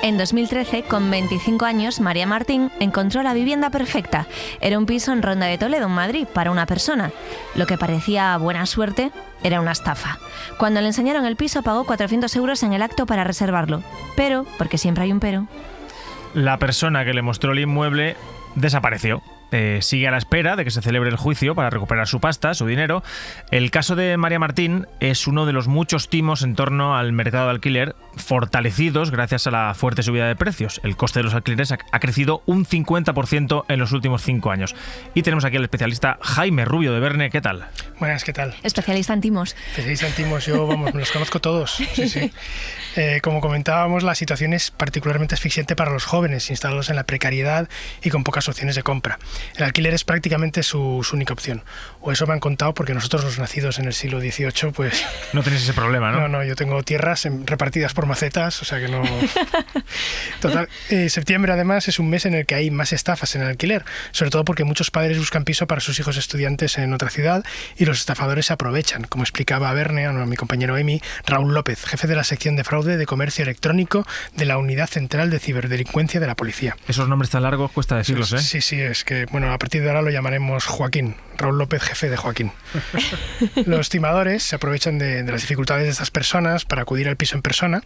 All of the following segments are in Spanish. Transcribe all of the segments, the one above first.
En 2013, con 25 años, María Martín encontró la vivienda perfecta. Era un piso en Ronda de Toledo, en Madrid, para una persona. Lo que parecía buena suerte era una estafa. Cuando le enseñaron el piso, pagó 400 euros en el acto para reservarlo. Pero, porque siempre hay un pero, La persona que le mostró el inmueble desapareció. Eh, sigue a la espera de que se celebre el juicio para recuperar su pasta, su dinero. El caso de María Martín es uno de los muchos timos en torno al mercado de alquiler fortalecidos gracias a la fuerte subida de precios. El coste de los alquileres ha, ha crecido un 50% en los últimos cinco años. Y tenemos aquí al especialista Jaime Rubio de Verne. ¿Qué tal? Buenas, ¿qué tal? especialista en timos. Especialista en timos, yo, vamos, me los conozco todos. Sí, sí. Eh, como comentábamos, la situación es particularmente asfixiante para los jóvenes, instalados en la precariedad y con pocas opciones de compra. El alquiler es prácticamente su, su única opción. O eso me han contado porque nosotros, los nacidos en el siglo XVIII, pues... No tenéis ese problema, ¿no? No, no, yo tengo tierras en- repartidas por macetas, o sea que no... Total, eh, septiembre además es un mes en el que hay más estafas en el alquiler, sobre todo porque muchos padres buscan piso para sus hijos estudiantes en otra ciudad y los estafadores se aprovechan, como explicaba Verne, a mi compañero Emi, Raúl López, jefe de la sección de fraude de comercio electrónico de la Unidad Central de Ciberdelincuencia de la Policía. Esos nombres tan largos cuesta decirlos, ¿eh? Sí, sí, es que, bueno, a partir de ahora lo llamaremos Joaquín. Raúl López, jefe de Joaquín. Los timadores se aprovechan de, de las dificultades de estas personas para acudir al piso en persona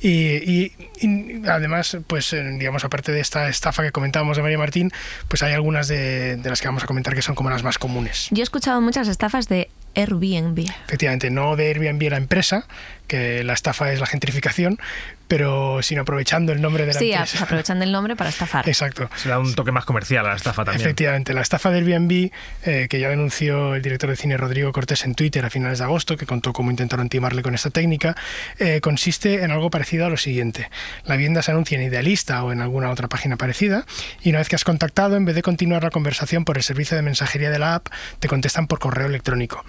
y, y- y además, pues, eh, digamos, aparte de esta estafa que comentábamos de María Martín, pues hay algunas de, de las que vamos a comentar que son como las más comunes. Yo he escuchado muchas estafas de Airbnb. Efectivamente, no de Airbnb la empresa, que la estafa es la gentrificación, pero sino aprovechando el nombre de la Sí, empresa. pues aprovechan del nombre para estafar. Exacto. Se da un toque más comercial a la estafa también. Efectivamente, la estafa de Airbnb, eh, que ya denunció el director de cine Rodrigo Cortés en Twitter a finales de agosto, que contó cómo intentaron timarle con esta técnica, eh, consiste en algo parecido a lo siguiente. La vivienda se anuncia en Idealista o en alguna otra página parecida, y una vez que has contactado, en vez de continuar la conversación por el servicio de mensajería de la app, te contestan por correo electrónico.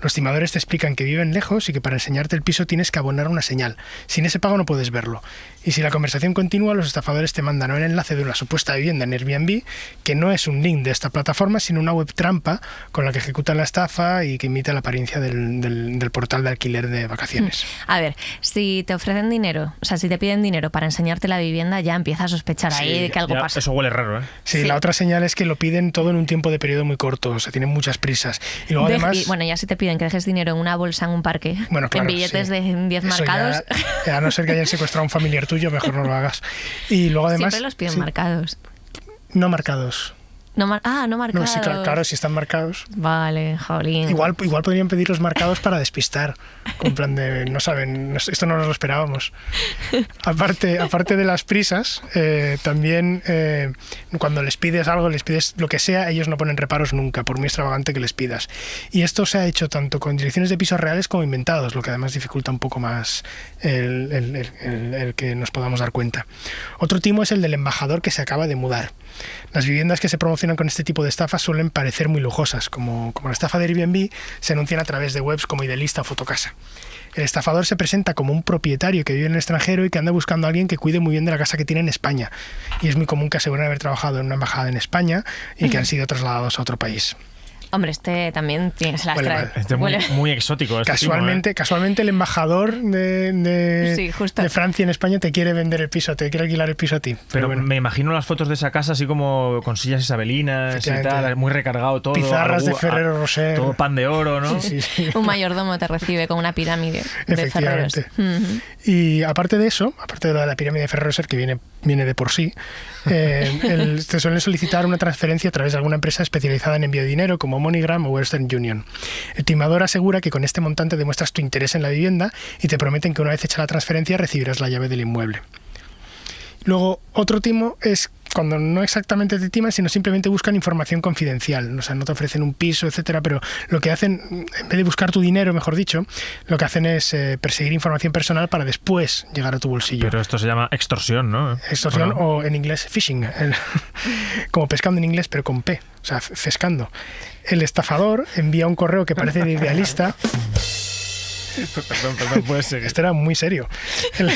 Los timadores te explican que viven lejos y que para enseñarte el piso tienes que abonar una señal. Sin ese pago no puedes verlo. Y si la conversación continúa, los estafadores te mandan un enlace de una supuesta vivienda en Airbnb, que no es un link de esta plataforma, sino una web trampa con la que ejecutan la estafa y que imita la apariencia del, del- del portal de alquiler de vacaciones. A ver, si te ofrecen dinero, o sea, si te piden dinero para enseñarte la vivienda, ya empieza a sospechar ahí de que algo Ya, pasa. Eso huele raro, ¿eh? Sí, Sí. la otra señal es que lo piden todo en un tiempo de periodo muy corto, o sea, tienen muchas prisas. Y luego además... y, bueno, ya si te piden que dejes dinero en una bolsa en un parque, Bueno, claro, en billetes sí. de 10 Eso marcados, ya- a no ser que hayan secuestrado a un familiar tuyo, mejor no lo hagas. Y luego además... siempre los piden sí, marcados. No marcados. No mar- ah, no No, marcados. sí, claro, claro, si están marcados. Vale, jolín. Igual, igual podrían pedirlos marcados para despistar. Con plan de, no saben, esto no nos lo esperábamos. Aparte, aparte de las prisas, eh, también eh, cuando les pides algo, les pides lo que sea, ellos no ponen reparos nunca, por muy extravagante que les pidas. Y esto se ha hecho tanto con direcciones de pisos reales como inventados, lo que además dificulta un poco más el, el- el- el- el que nos podamos dar cuenta. Otro timo es el del embajador que se acaba de mudar. Las viviendas que se promocionan con este tipo de estafas suelen parecer muy lujosas, como, como la estafa de Airbnb, se anuncian a través de webs como Idealista o Fotocasa. El estafador se presenta como un propietario que vive en el extranjero y que anda buscando a alguien que cuide muy bien de la casa que tiene en España. Y es muy común que aseguren haber trabajado en una embajada en España y que han sido trasladados a otro país. Hombre, este también tiene, se las Huele trae. mal. Este es muy, Huele- muy exótico. Este Casualmente, casualmente el embajador de, de- Sí, justo. de Francia en España te quiere vender el piso, te quiere alquilar el piso a ti. Pero Pero bueno, me imagino las fotos de esa casa así como con sillas isabelinas y tal, muy recargado todo. Pizarras de Ferrero Rocher. Todo pan de oro, ¿no? sí, sí. Un mayordomo te recibe con una pirámide de ferreros. Efectivamente. Ujú. Y aparte de eso, aparte de la pirámide de Ferrero Rocher, que viene, viene de por sí, eh, el- te suelen solicitar una transferencia a través de alguna empresa especializada en envío de dinero, como MoneyGram o Western Union. El timador asegura que con este montante demuestras tu interés en la vivienda y te prometen que una vez hecha la transferencia recibirás la llave del inmueble. Luego, otro timo es cuando no exactamente te timan, sino simplemente buscan información confidencial. O sea, no te ofrecen un piso, etcétera, pero lo que hacen, en vez de buscar tu dinero, mejor dicho, lo que hacen es eh, perseguir información personal para después llegar a tu bolsillo. Pero esto se llama extorsión, ¿no? Extorsión o, en inglés phishing, como pescando en inglés, pero con P, o sea, fescando. El estafador envía un correo que parece de idealista. perdón, perdón, puedes seguir. Esto era muy serio. El,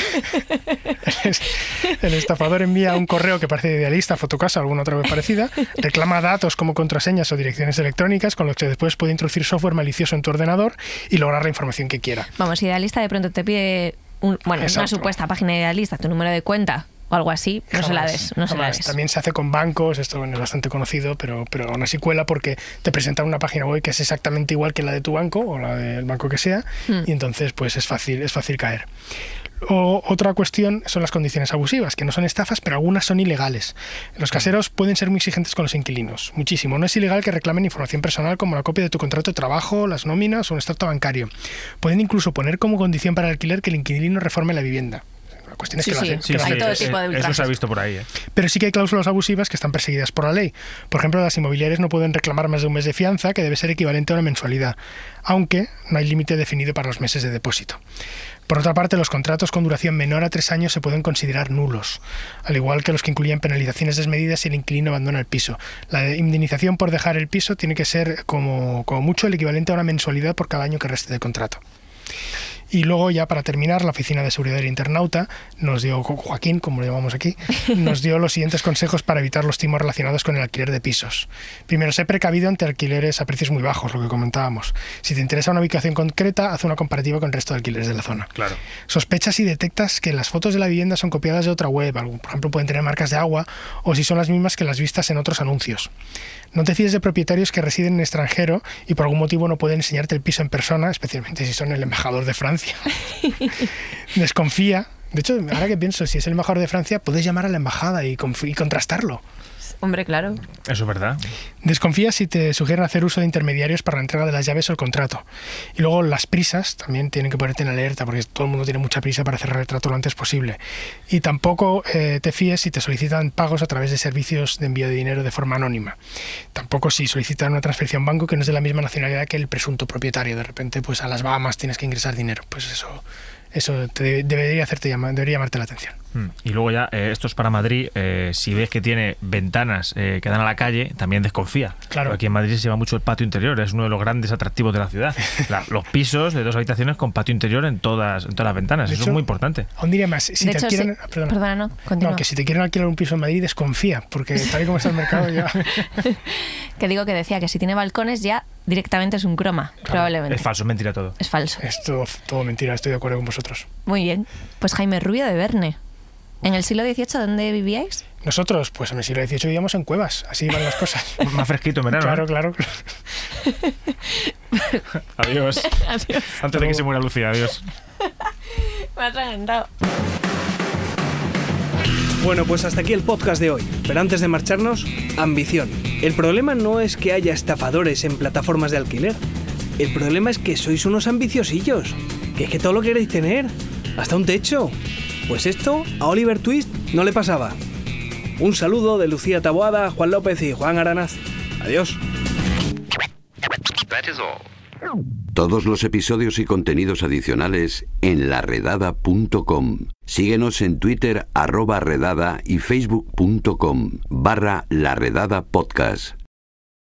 el, estafador envía un correo que parece idealista, fotocasa o alguna otra vez parecida, reclama datos como contraseñas o direcciones electrónicas con los que después puede introducir software malicioso en tu ordenador y lograr la información que quiera. Vamos, idealista de pronto te pide un, bueno, una supuesta página idealista, tu número de cuenta o algo así, no se la des. No se la des. También se hace con bancos, esto es bastante conocido, pero, pero aún así cuela porque te presentan una página web que es exactamente igual que la de tu banco o la del banco que sea, hmm. y entonces pues es fácil, es fácil caer. O, otra cuestión son las condiciones abusivas, que no son estafas, pero algunas son ilegales. Los caseros pueden ser muy exigentes con los inquilinos, muchísimo. No es ilegal que reclamen información personal como la copia de tu contrato de trabajo, las nóminas o un extracto bancario. Pueden incluso poner como condición para el alquiler que el inquilino reforme la vivienda cuestiones que, Eso se ha visto por ahí. ¿eh? Pero sí que hay cláusulas abusivas que están perseguidas por la ley. Por ejemplo, las inmobiliarias no pueden reclamar más de un mes de fianza, que debe ser equivalente a una mensualidad, aunque no hay límite definido para los meses de depósito. Por otra parte, los contratos con duración menor a tres años se pueden considerar nulos, al igual que los que incluyen penalizaciones desmedidas si el inquilino abandona el piso. La indemnización por dejar el piso tiene que ser como, como mucho el equivalente a una mensualidad por cada año que reste de contrato. Y luego ya para terminar, la Oficina de Seguridad del Internauta nos dio, Joaquín, como lo llamamos aquí, nos dio los siguientes consejos para evitar los timos relacionados con el alquiler de pisos. Primero, sé precavido ante alquileres a precios muy bajos, lo que comentábamos. Si te interesa una ubicación concreta, haz una comparativa con el resto de alquileres de la zona. Claro. Sospechas y detectas que las fotos de la vivienda son copiadas de otra web, por ejemplo pueden tener marcas de agua, o si son las mismas que las vistas en otros anuncios. No te fíes de propietarios que residen en extranjero y por algún motivo no pueden enseñarte el piso en persona, especialmente si son el embajador de Francia. Desconfía. De hecho, ahora que pienso, si es el embajador de Francia, puedes llamar a la embajada y, y contrastarlo. Hombre, claro. Eso es verdad. Desconfía si te sugieren hacer uso de intermediarios para la entrega de las llaves o el contrato. Y luego las prisas también tienen que ponerte en alerta porque todo el mundo tiene mucha prisa para cerrar el trato lo antes posible. Y tampoco eh, te fíes si te solicitan pagos a través de servicios de envío de dinero de forma anónima. Tampoco si solicitan una transferencia a un banco que no es de la misma nacionalidad que el presunto propietario. De repente, pues a las Bahamas tienes que ingresar dinero. Pues eso eso te debería hacerte debería llamarte la atención. Hmm. Y luego ya, eh, esto es para Madrid, eh, si ves que tiene ventanas eh, que dan a la calle, también desconfía. Claro. aquí en Madrid se lleva mucho el patio interior, es uno de los grandes atractivos de la ciudad. los pisos de dos habitaciones con patio interior en todas, en todas las ventanas, eso es muy importante. Aún diría más, si te quieren, perdona, no, no, que si te quieren alquilar un piso en Madrid, desconfía, porque tal y como está el mercado ya... que digo que decía que si tiene balcones ya directamente es un croma, probablemente. Es falso, es mentira todo. Es falso. Es todo, todo mentira, estoy de acuerdo con vosotros. Muy bien. Pues Jaime Rubio de Verne. ¿En el siglo XVIII dónde vivíais? Nosotros, pues en el siglo XVIII vivíamos en cuevas, así van las cosas. Más fresquito en verano. Claro, claro. adiós. adiós. Antes de que se muera Lucía, adiós. Me has reventado. Bueno, pues hasta aquí el podcast de hoy. Pero antes de marcharnos, ambición. El problema no es que haya estafadores en plataformas de alquiler. El problema es que sois unos ambiciosillos. Que es que todo lo queréis tener. Hasta un techo. Pues esto a Oliver Twist no le pasaba. Un saludo de Lucía Taboada, Juan López y Juan Aranaz. Adiós. Todos los episodios y contenidos adicionales en laredada.com. Síguenos en Twitter arroba redada y facebook.com barra laredada podcast.